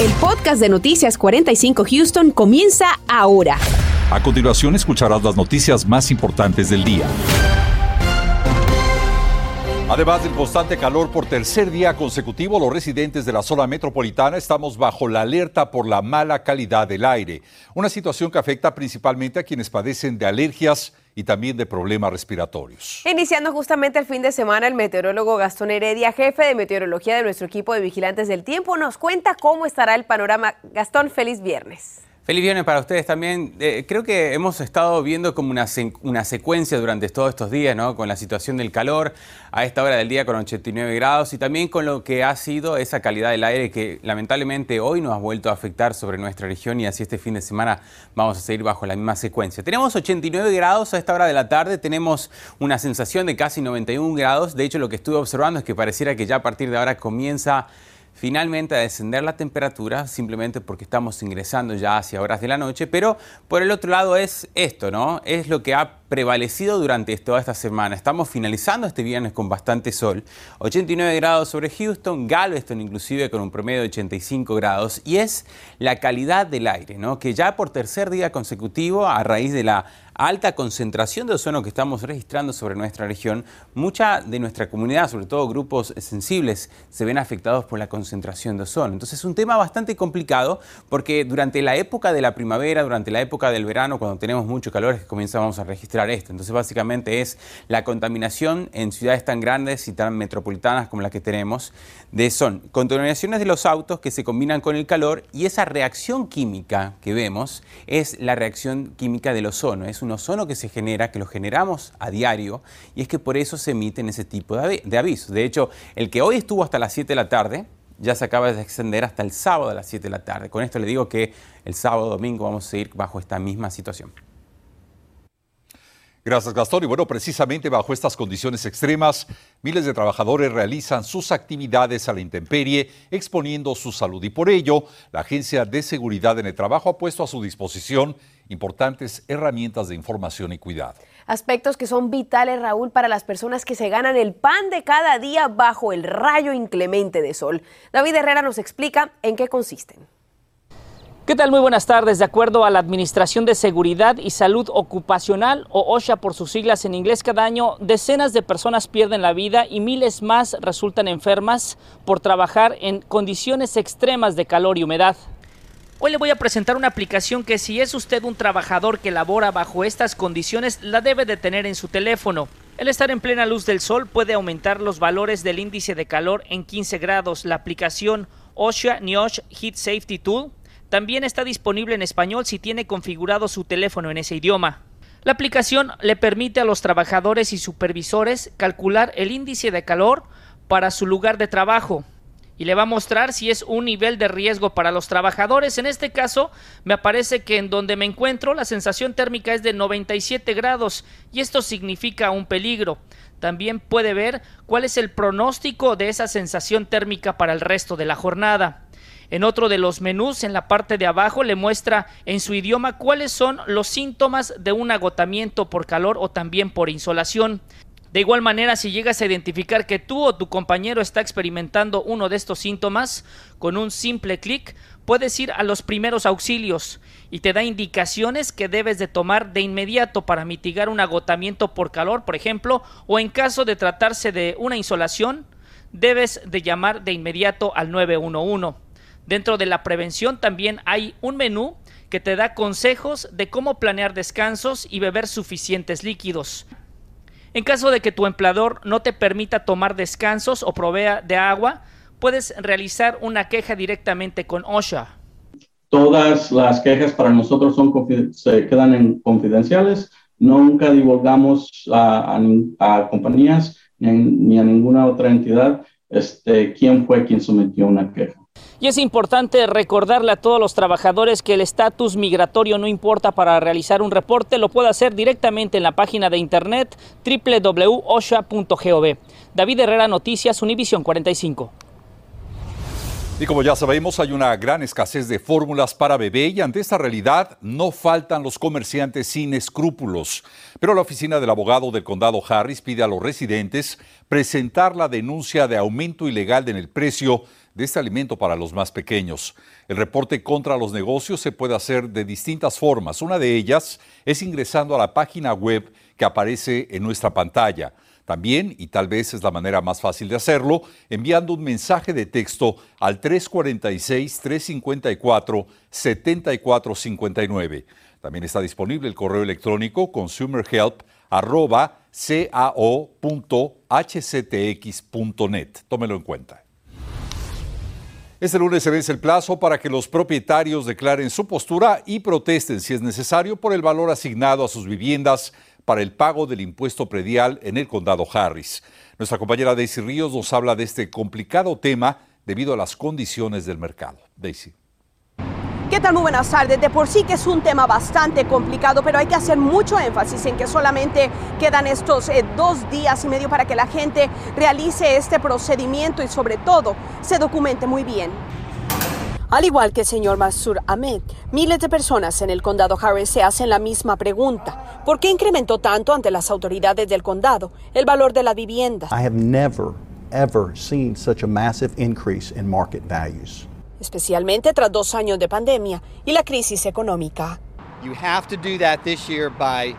El podcast de Noticias 45 Houston comienza ahora. A continuación escucharás las noticias más importantes del día. Además del constante calor por tercer día consecutivo, los residentes de la zona metropolitana estamos bajo la alerta por la mala calidad del aire, una situación que afecta principalmente a quienes padecen de alergias y también de problemas respiratorios. Iniciando justamente el fin de semana, el meteorólogo Gastón Heredia, jefe de meteorología de nuestro equipo de vigilantes del tiempo, nos cuenta cómo estará el panorama. Gastón, feliz viernes. Feliz viernes para ustedes también. Eh, creo que hemos estado viendo como una, una, secuencia durante todos estos días, ¿no? Con la situación del calor a esta hora del día con 89 grados y también con lo que ha sido esa calidad del aire que lamentablemente hoy nos ha vuelto a afectar sobre nuestra región y así este fin de semana vamos a seguir bajo la misma secuencia. Tenemos 89 grados a esta hora de la tarde, tenemos una sensación de casi 91 grados. De hecho, lo que estuve observando es que pareciera que ya a partir de ahora comienza finalmente a descender la temperatura simplemente porque estamos ingresando ya hacia horas de la noche, pero por el otro lado es esto, ¿no? Es lo que ha prevalecido durante toda esta semana. Estamos finalizando este viernes con bastante sol, 89 grados sobre Houston, Galveston inclusive con un promedio de 85 grados, y es la calidad del aire, ¿no? que ya por tercer día consecutivo, a raíz de la alta concentración de ozono que estamos registrando sobre nuestra región, mucha de nuestra comunidad, sobre todo grupos sensibles, se ven afectados por la concentración de ozono. Entonces es un tema bastante complicado porque durante la época de la primavera, durante la época del verano, cuando tenemos mucho calor, es que comenzamos a registrar esto. Entonces básicamente es la contaminación en ciudades tan grandes y tan metropolitanas como las que tenemos, de son contaminaciones de los autos que se combinan con el calor y esa reacción química que vemos es la reacción química del ozono. Es un ozono que se genera, que lo generamos a diario y es que por eso se emiten ese tipo de, de avisos. De hecho, el que hoy estuvo hasta las 7 de la tarde, ya se acaba de extender hasta el sábado a las 7 de la tarde. Con esto le digo que el sábado domingo vamos a seguir bajo esta misma situación. Gracias, Gastón. Y bueno, precisamente bajo estas condiciones extremas, miles de trabajadores realizan sus actividades a la intemperie, exponiendo su salud. Y por ello, la Agencia de Seguridad en el Trabajo ha puesto a su disposición importantes herramientas de información y cuidado. Aspectos que son vitales, Raúl, para las personas que se ganan el pan de cada día bajo el rayo inclemente de sol. David Herrera nos explica en qué consisten. ¿Qué tal? Muy buenas tardes. De acuerdo a la Administración de Seguridad y Salud Ocupacional, o OSHA por sus siglas en inglés, cada año decenas de personas pierden la vida y miles más resultan enfermas por trabajar en condiciones extremas de calor y humedad. Hoy le voy a presentar una aplicación que si es usted un trabajador que labora bajo estas condiciones, la debe de tener en su teléfono. El estar en plena luz del sol puede aumentar los valores del índice de calor en 15 grados. La aplicación OSHA NIOSH Heat Safety Tool también está disponible en español si tiene configurado su teléfono en ese idioma. La aplicación le permite a los trabajadores y supervisores calcular el índice de calor para su lugar de trabajo y le va a mostrar si es un nivel de riesgo para los trabajadores. En este caso, me aparece que en donde me encuentro la sensación térmica es de 97 grados y esto significa un peligro. También puede ver cuál es el pronóstico de esa sensación térmica para el resto de la jornada. En otro de los menús, en la parte de abajo, le muestra en su idioma cuáles son los síntomas de un agotamiento por calor o también por insolación. De igual manera, si llegas a identificar que tú o tu compañero está experimentando uno de estos síntomas, con un simple clic puedes ir a los primeros auxilios y te da indicaciones que debes de tomar de inmediato para mitigar un agotamiento por calor, por ejemplo, o en caso de tratarse de una insolación, debes de llamar de inmediato al 911. Dentro de la prevención también hay un menú que te da consejos de cómo planear descansos y beber suficientes líquidos. En caso de que tu empleador no te permita tomar descansos o provea de agua, puedes realizar una queja directamente con OSHA. Todas las quejas para nosotros son, se quedan en confidenciales. Nunca divulgamos a, compañías ni, a ninguna otra entidad este, quién fue quien sometió una queja. Y es importante recordarle a todos los trabajadores que el estatus migratorio no importa para realizar un reporte, lo puede hacer directamente en la página de internet www.osha.gov. David Herrera Noticias, Univisión 45. Y como ya sabemos, hay una gran escasez de fórmulas para bebé y ante esta realidad no faltan los comerciantes sin escrúpulos. Pero la oficina del abogado del condado Harris pide a los residentes presentar la denuncia de aumento ilegal en el precio de este alimento para los más pequeños. El reporte contra los negocios se puede hacer de distintas formas. Una de ellas es ingresando a la página web que aparece en nuestra pantalla. También, y tal vez es la manera más fácil de hacerlo, enviando un mensaje de texto al 346-354-7459. También está disponible el correo electrónico consumerhelp.cao.hctx.net. Tómelo en cuenta. Este lunes se vence el plazo para que los propietarios declaren su postura y protesten si es necesario por el valor asignado a sus viviendas para el pago del impuesto predial en el condado Harris. Nuestra compañera Daisy Ríos nos habla de este complicado tema debido a las condiciones del mercado. Daisy. ¿Qué tal? Muy buenas tardes. De por sí que es un tema bastante complicado, pero hay que hacer mucho énfasis en que solamente quedan estos eh, dos días y medio para que la gente realice este procedimiento y sobre todo se documente muy bien. Al igual que el señor Masur Ahmed, miles de personas en el condado Harris se hacen la misma pregunta. ¿Por qué incrementó tanto ante las autoridades del condado el valor de la vivienda? I have never, ever seen such a massive increase in market values. Especialmente tras dos años de pandemia y la crisis económica. You have to do that this year by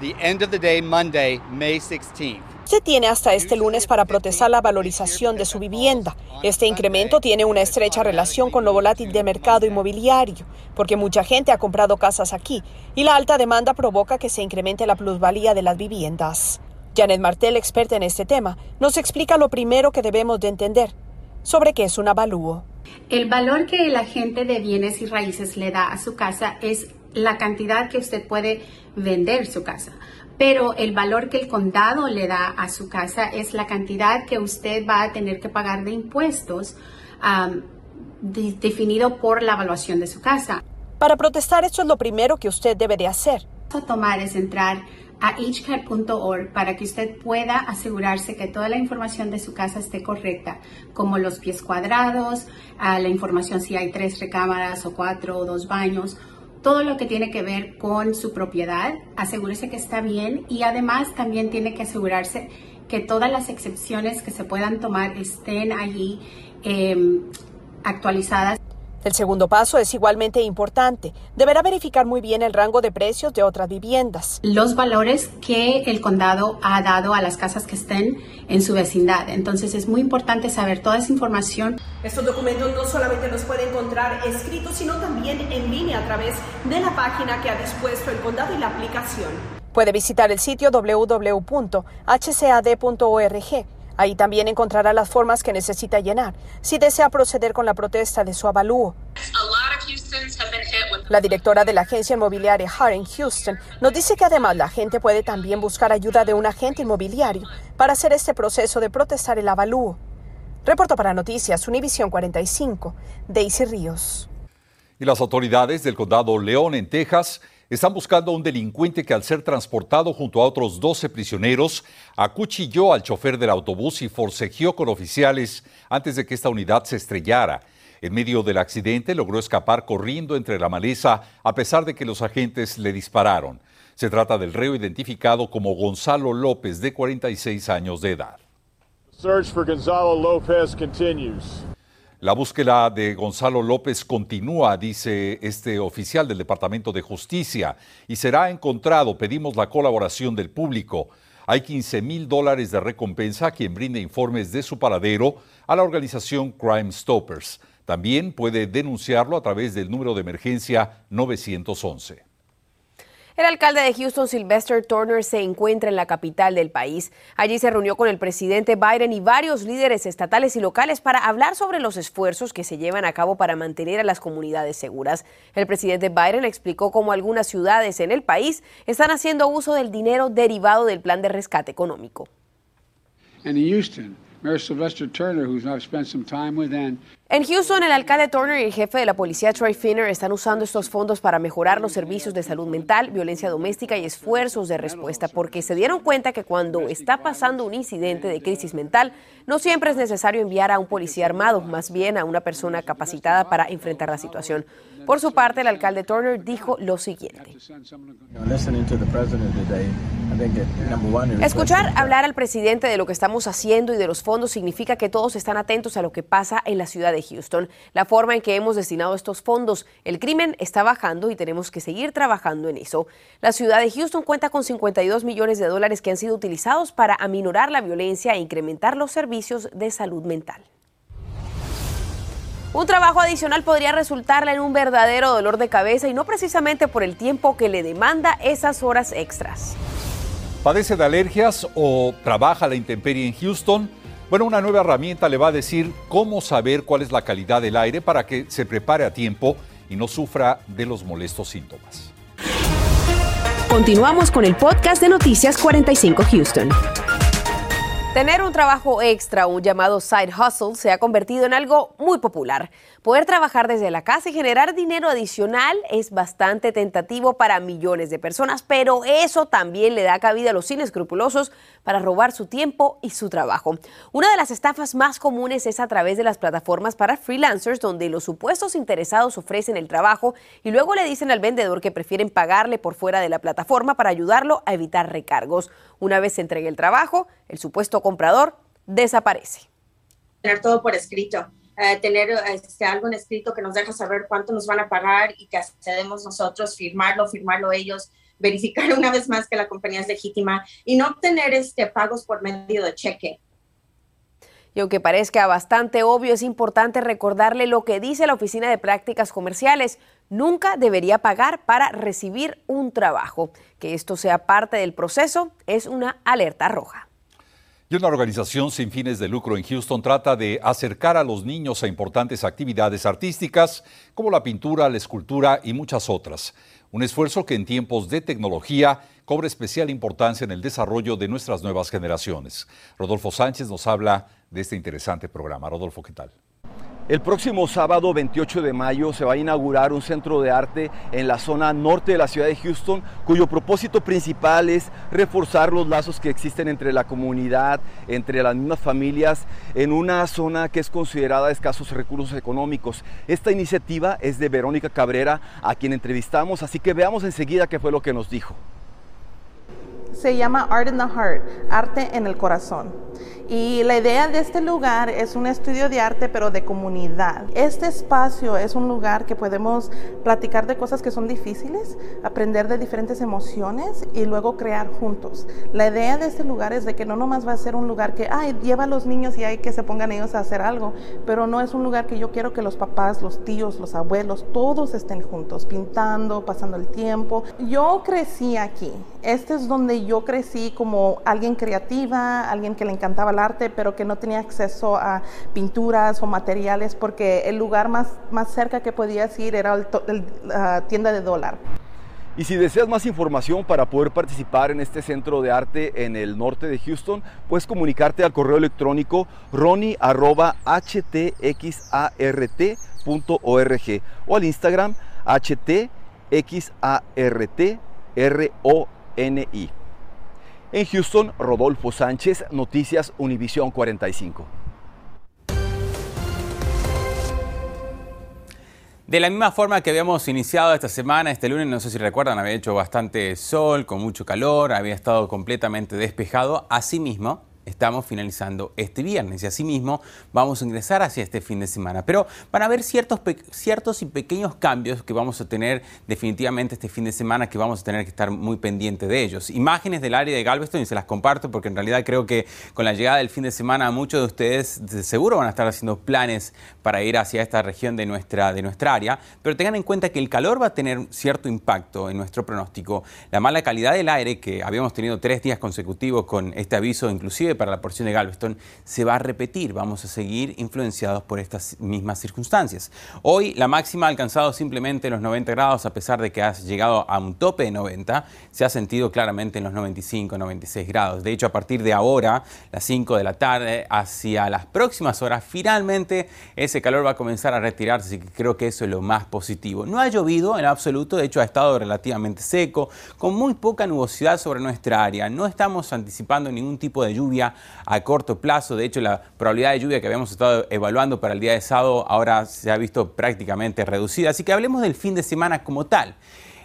the end of the day, Monday, May 16th. Se tiene hasta este lunes para protestar la valorización de su vivienda. Este incremento tiene una estrecha relación con lo volátil de mercado inmobiliario, porque mucha gente ha comprado casas aquí y la alta demanda provoca que se incremente la plusvalía de las viviendas. Janet Martel, experta en este tema, nos explica lo primero que debemos de entender sobre qué es un avalúo. El valor que el agente de bienes y raíces le da a su casa es la cantidad que usted puede vender su casa pero el valor que el condado le da a su casa es la cantidad que usted va a tener que pagar de impuestos definido por la evaluación de su casa. Para protestar, esto es lo primero que usted debe de hacer. Tomar es entrar a hcat.org para que usted pueda asegurarse que toda la información de su casa esté correcta, como los pies cuadrados, la información si hay tres recámaras o cuatro o dos baños, todo lo que tiene que ver con su propiedad, asegúrese que está bien y además también tiene que asegurarse que todas las excepciones que se puedan tomar estén allí em, actualizadas. El segundo paso es igualmente importante. Deberá verificar muy bien el rango de precios de otras viviendas. Los valores que el condado ha dado a las casas que estén en su vecindad. Entonces es muy importante saber toda esa información. Estos documentos no solamente los puede encontrar escritos, sino también en línea a través de la página que ha dispuesto el condado y la aplicación. Puede visitar el sitio www.hcad.org Ahí también encontrará las formas que necesita llenar si desea proceder con la protesta de su avalúo. La directora de la agencia inmobiliaria Hart Houston nos dice que además la gente puede también buscar ayuda de un agente inmobiliario para hacer este proceso de protestar el avalúo. Reporto para Noticias Univisión 45, Daisy Ríos. Y las autoridades del condado León, en Texas, están buscando a un delincuente que al ser transportado junto a otros 12 prisioneros, acuchilló al chofer del autobús y forcejeó con oficiales antes de que esta unidad se estrellara. En medio del accidente logró escapar corriendo entre la maleza a pesar de que los agentes le dispararon. Se trata del reo identificado como Gonzalo López, de 46 años de edad. Search for Gonzalo López continues. La búsqueda de Gonzalo López continúa, dice este oficial del Departamento de Justicia, y será encontrado. Pedimos la colaboración del público. Hay 15 mil dólares de recompensa a quien brinde informes de su paradero a la organización Crime Stoppers. También puede denunciarlo a través del número de emergencia 911. El alcalde de Houston, Sylvester Turner, se encuentra en la capital del país. Allí se reunió con el presidente Biden y varios líderes estatales y locales para hablar sobre los esfuerzos que se llevan a cabo para mantener a las comunidades seguras. El presidente Biden explicó cómo algunas ciudades en el país están haciendo uso del dinero derivado del plan de rescate económico. En Houston, Mayor Sylvester Turner, who's spent some time with, En Houston, el alcalde Turner y el jefe de la policía Troy Finner están usando estos fondos para mejorar los servicios de salud mental, violencia doméstica y esfuerzos de respuesta, porque se dieron cuenta que cuando está pasando un incidente de crisis mental, no siempre es necesario enviar a un policía armado, más bien a una persona capacitada para enfrentar la situación. Por su parte, el alcalde Turner dijo lo siguiente. Escuchar hablar al presidente de lo que estamos haciendo y de los fondos significa que todos están atentos a lo que pasa en la ciudad de Houston, la forma en que hemos destinado estos fondos. El crimen está bajando y tenemos que seguir trabajando en eso. La ciudad de Houston cuenta con 52 millones de dólares que han sido utilizados para aminorar la violencia e incrementar los servicios de salud mental. Un trabajo adicional podría resultarle en un verdadero dolor de cabeza y no precisamente por el tiempo que le demanda esas horas extras. ¿Padece de alergias o trabaja la intemperie en Houston? Bueno, una nueva herramienta le va a decir cómo saber cuál es la calidad del aire para que se prepare a tiempo y no sufra de los molestos síntomas. Continuamos con el podcast de Noticias 45 Houston. Tener un trabajo extra, un llamado side hustle, se ha convertido en algo muy popular. Poder trabajar desde la casa y generar dinero adicional es bastante tentativo para millones de personas, pero eso también le da cabida a los inescrupulosos para robar su tiempo y su trabajo. Una de las estafas más comunes es a través de las plataformas para freelancers, donde los supuestos interesados ofrecen el trabajo y luego le dicen al vendedor que prefieren pagarle por fuera de la plataforma para ayudarlo a evitar recargos. Una vez se entregue el trabajo, el supuesto comprador desaparece. Tener todo por escrito, eh, tener este, algo en escrito que nos deja saber cuánto nos van a pagar y que accedemos nosotros, firmarlo, firmarlo ellos, verificar una vez más que la compañía es legítima y no obtener este, pagos por medio de cheque. Y aunque parezca bastante obvio, es importante recordarle lo que dice la Oficina de Prácticas Comerciales. Nunca debería pagar para recibir un trabajo. Que esto sea parte del proceso es una alerta roja. Y una organización sin fines de lucro en Houston trata de acercar a los niños a importantes actividades artísticas como la pintura, la escultura y muchas otras. Un esfuerzo que en tiempos de tecnología cobra especial importancia en el desarrollo de nuestras nuevas generaciones. Rodolfo Sánchez nos habla de este interesante programa. Rodolfo, ¿qué tal? El próximo sábado 28 de mayo se va a inaugurar un centro de arte en la zona norte de la ciudad de Houston, cuyo propósito principal es reforzar los lazos que existen entre la comunidad, entre las mismas familias, en una zona que es considerada de escasos recursos económicos. Esta iniciativa es de Verónica Cabrera, a quien entrevistamos, así que veamos enseguida qué fue lo que nos dijo. Se llama Art in the Heart, arte en el corazón. Y la idea de este lugar es un estudio de arte, pero de comunidad. Este espacio es un lugar que podemos platicar de cosas que son difíciles, aprender de diferentes emociones y luego crear juntos. La idea de este lugar es de que no nomás va a ser un lugar que, ay, lleva a los niños y hay que se pongan ellos a hacer algo, pero no es un lugar que yo quiero que los papás, los tíos, los abuelos, todos estén juntos, pintando, pasando el tiempo. Yo crecí aquí. Este es donde yo crecí como alguien creativa, alguien que le encantaba el arte, pero que no tenía acceso a pinturas o materiales porque el lugar más, más cerca que podías ir era la tienda de dólar. Y si deseas más información para poder participar en este centro de arte en el norte de Houston, puedes comunicarte al correo electrónico roni.htxart.org o al Instagram htxartroni. En Houston, Rodolfo Sánchez, Noticias Univisión 45. De la misma forma que habíamos iniciado esta semana, este lunes, no sé si recuerdan, había hecho bastante sol, con mucho calor, había estado completamente despejado. Asimismo, estamos finalizando este viernes y asimismo vamos a ingresar hacia este fin de semana. Pero van a haber ciertos, ciertos y pequeños cambios que vamos a tener definitivamente este fin de semana que vamos a tener que estar muy pendientes de ellos. Imágenes del área de Galveston y se las comparto porque en realidad creo que con la llegada del fin de semana muchos de ustedes de seguro van a estar haciendo planes para ir hacia esta región de nuestra, de nuestra área, pero tengan en cuenta que el calor va a tener cierto impacto en nuestro pronóstico. La mala calidad del aire que habíamos tenido tres días consecutivos con este aviso inclusive para la porción de Galveston, se va a repetir. Vamos a seguir influenciados por estas mismas circunstancias. Hoy la máxima ha alcanzado simplemente los 90 grados, a pesar de que ha llegado a un tope de 90, se ha sentido claramente en los 95, 96 grados. De hecho, a partir de ahora, las 5 de la tarde, hacia las próximas horas, finalmente ese calor va a comenzar a retirarse, así que creo que eso es lo más positivo. No ha llovido en absoluto, de hecho ha estado relativamente seco, con muy poca nubosidad sobre nuestra área. No estamos anticipando ningún tipo de lluvia a corto plazo, de hecho la probabilidad de lluvia que habíamos estado evaluando para el día de sábado ahora se ha visto prácticamente reducida, así que hablemos del fin de semana como tal.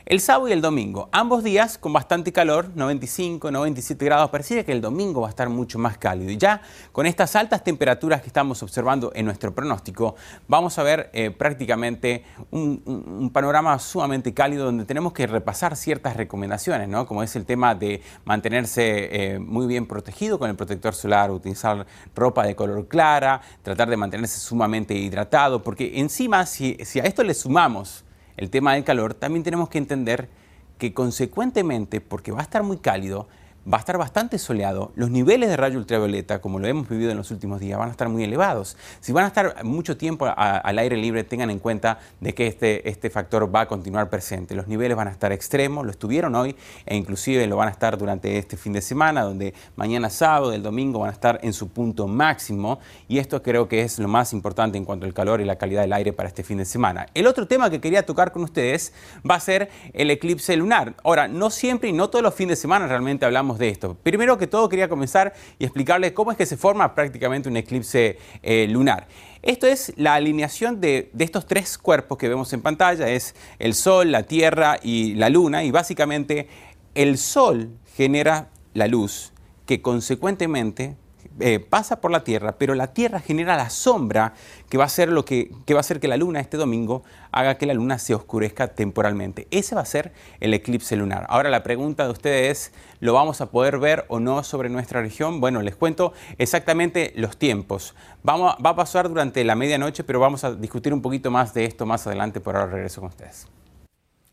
El sábado y el domingo, ambos días con bastante calor, 95, 97 grados, pareciera que el domingo va a estar mucho más cálido. Y ya con estas altas temperaturas que estamos observando en nuestro pronóstico, vamos a ver eh, prácticamente un, panorama sumamente cálido donde tenemos que repasar ciertas recomendaciones, ¿no? como es el tema de mantenerse eh, muy bien protegido con el protector solar, utilizar ropa de color clara, tratar de mantenerse sumamente hidratado, porque encima si, si a esto le sumamos el tema del calor, también tenemos que entender que consecuentemente, porque va a estar muy cálido, va a estar bastante soleado, los niveles de rayo ultravioleta, como lo hemos vivido en los últimos días, van a estar muy elevados. Si van a estar mucho tiempo al aire libre, tengan en cuenta de que este, este factor va a continuar presente. Los niveles van a estar extremos, lo estuvieron hoy e inclusive lo van a estar durante este fin de semana, donde mañana sábado, el domingo van a estar en su punto máximo y esto creo que es lo más importante en cuanto al calor y la calidad del aire para este fin de semana. El otro tema que quería tocar con ustedes va a ser el eclipse lunar. Ahora, no siempre y no todos los fines de semana realmente hablamos de esto. Primero que todo quería comenzar y explicarles cómo es que se forma prácticamente un eclipse eh, lunar. Esto es la alineación de, de, estos tres cuerpos que vemos en pantalla, es el Sol, la Tierra y la Luna, y básicamente el Sol genera la luz que consecuentemente eh, pasa por la Tierra, pero la Tierra genera la sombra que va a ser lo que, va a hacer que la Luna este domingo haga que la Luna se oscurezca temporalmente. Ese va a ser el eclipse lunar. Ahora la pregunta de ustedes es, ¿lo vamos a poder ver o no sobre nuestra región? Bueno, les cuento exactamente los tiempos. Vamos, va a pasar durante la medianoche, pero vamos a discutir un poquito más de esto más adelante. Por ahora regreso con ustedes.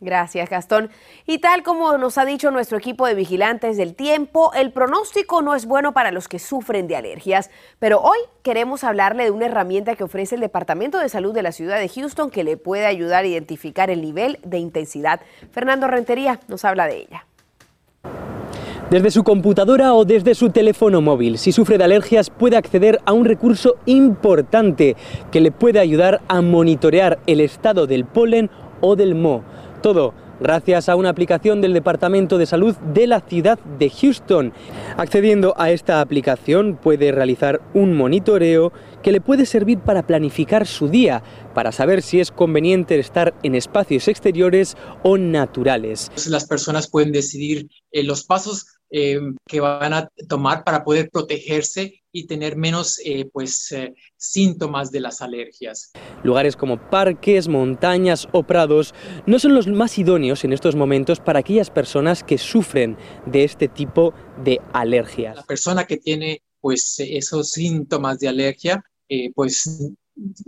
Gracias, Gastón. Y tal como nos ha dicho nuestro equipo de vigilantes del tiempo, el pronóstico no es bueno para los que sufren de alergias, pero hoy queremos hablarle de una herramienta que ofrece el Departamento de Salud de la ciudad de Houston que le puede ayudar a identificar el nivel de intensidad. Fernando Rentería nos habla de ella. Desde su computadora o desde su teléfono móvil, si sufre de alergias puede acceder a un recurso importante que le puede ayudar a monitorear el estado del polen o del moho todo gracias a una aplicación del Departamento de Salud de la ciudad de Houston. Accediendo a esta aplicación puede realizar un monitoreo que le puede servir para planificar su día, para saber si es conveniente estar en espacios exteriores o naturales. Las personas pueden decidir eh, los pasos eh, que van a tomar para poder protegerse y tener menos eh, pues, eh, síntomas de las alergias. Lugares como parques, montañas o prados no son los más idóneos en estos momentos para aquellas personas que sufren de este tipo de alergias. La persona que tiene pues, esos síntomas de alergia pues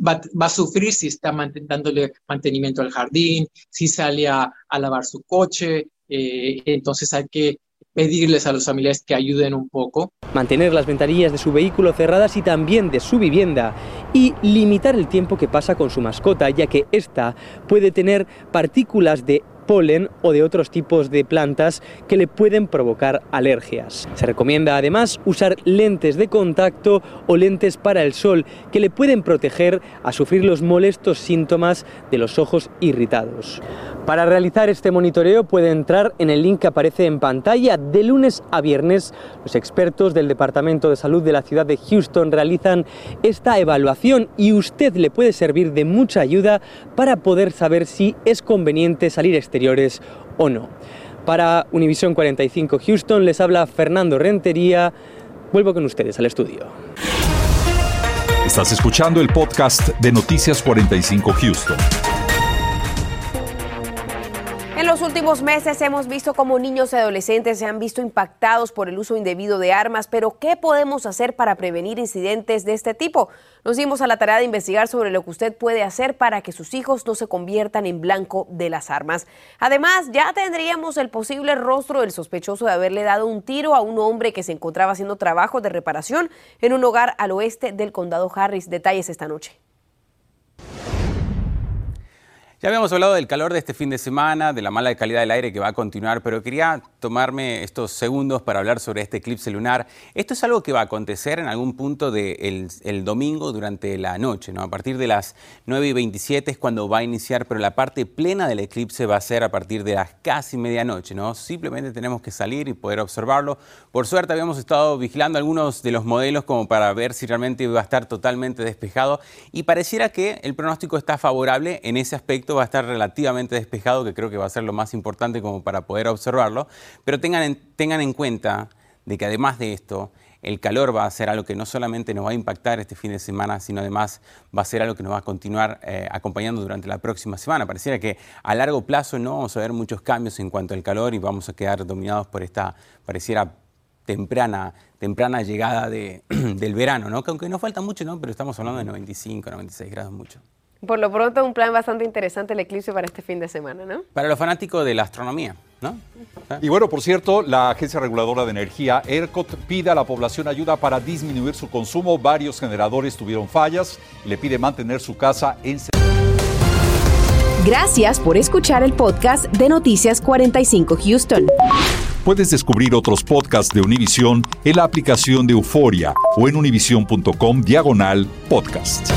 Va, a sufrir si está dándole mantenimiento al jardín, si sale a, lavar su coche, entonces hay que pedirles a los familiares que ayuden un poco. Mantener las ventanillas de su vehículo cerradas y también de su vivienda y limitar el tiempo que pasa con su mascota, ya que ésta puede tener partículas de polen o de otros tipos de plantas que le pueden provocar alergias. Se recomienda además usar lentes de contacto o lentes para el sol que le pueden proteger a sufrir los molestos síntomas de los ojos irritados. Para realizar este monitoreo puede entrar en el link que aparece en pantalla. De lunes a viernes, los expertos del Departamento de Salud de la ciudad de Houston realizan esta evaluación y usted le puede servir de mucha ayuda para poder saber si es conveniente salir exteriores o no. Para Univision 45 Houston les habla Fernando Rentería. Vuelvo con ustedes al estudio. Estás escuchando el podcast de Noticias 45 Houston los últimos meses hemos visto cómo niños y adolescentes se han visto impactados por el uso indebido de armas, pero ¿qué podemos hacer para prevenir incidentes de este tipo? Nos dimos a la tarea de investigar sobre lo que usted puede hacer para que sus hijos no se conviertan en blanco de las armas. Además, ya tendríamos el posible rostro del sospechoso de haberle dado un tiro a un hombre que se encontraba haciendo trabajo de reparación en un hogar al oeste del condado Harris. Detalles esta noche. Ya habíamos hablado del calor de este fin de semana, de la mala calidad del aire que va a continuar, pero quería tomarme estos segundos para hablar sobre este eclipse lunar. Esto es algo que va a acontecer en algún punto del el domingo durante la noche, ¿no? A partir de las 9 y 27 es cuando va a iniciar, pero la parte plena del eclipse va a ser a partir de las casi medianoche, ¿no? Simplemente tenemos que salir y poder observarlo. Por suerte habíamos estado vigilando algunos de los modelos como para ver si realmente va a estar totalmente despejado y pareciera que el pronóstico está favorable en ese aspecto va a estar relativamente despejado, que creo que va a ser lo más importante como para poder observarlo, pero tengan en, tengan en cuenta de que además de esto, el calor va a ser algo que no solamente nos va a impactar este fin de semana, sino además va a ser algo que nos va a continuar eh, acompañando durante la próxima semana. Pareciera que a largo plazo no vamos a ver muchos cambios en cuanto al calor y vamos a quedar dominados por esta, pareciera temprana, temprana llegada de, del verano, ¿no? Que aunque nos falta mucho, ¿no? Pero estamos hablando de 95, 96 grados mucho. Por lo pronto, un plan bastante interesante el eclipse para este fin de semana, ¿no? Para los fanáticos de la astronomía, ¿no? Y bueno, por cierto, la Agencia Reguladora de Energía, ERCOT, pide a la población ayuda para disminuir su consumo. Varios generadores tuvieron fallas y le pide mantener su casa en... Gracias por escuchar el podcast de Noticias 45 Houston. Puedes descubrir otros podcasts de Univision en la aplicación de Euforia o en univision.com diagonal podcast.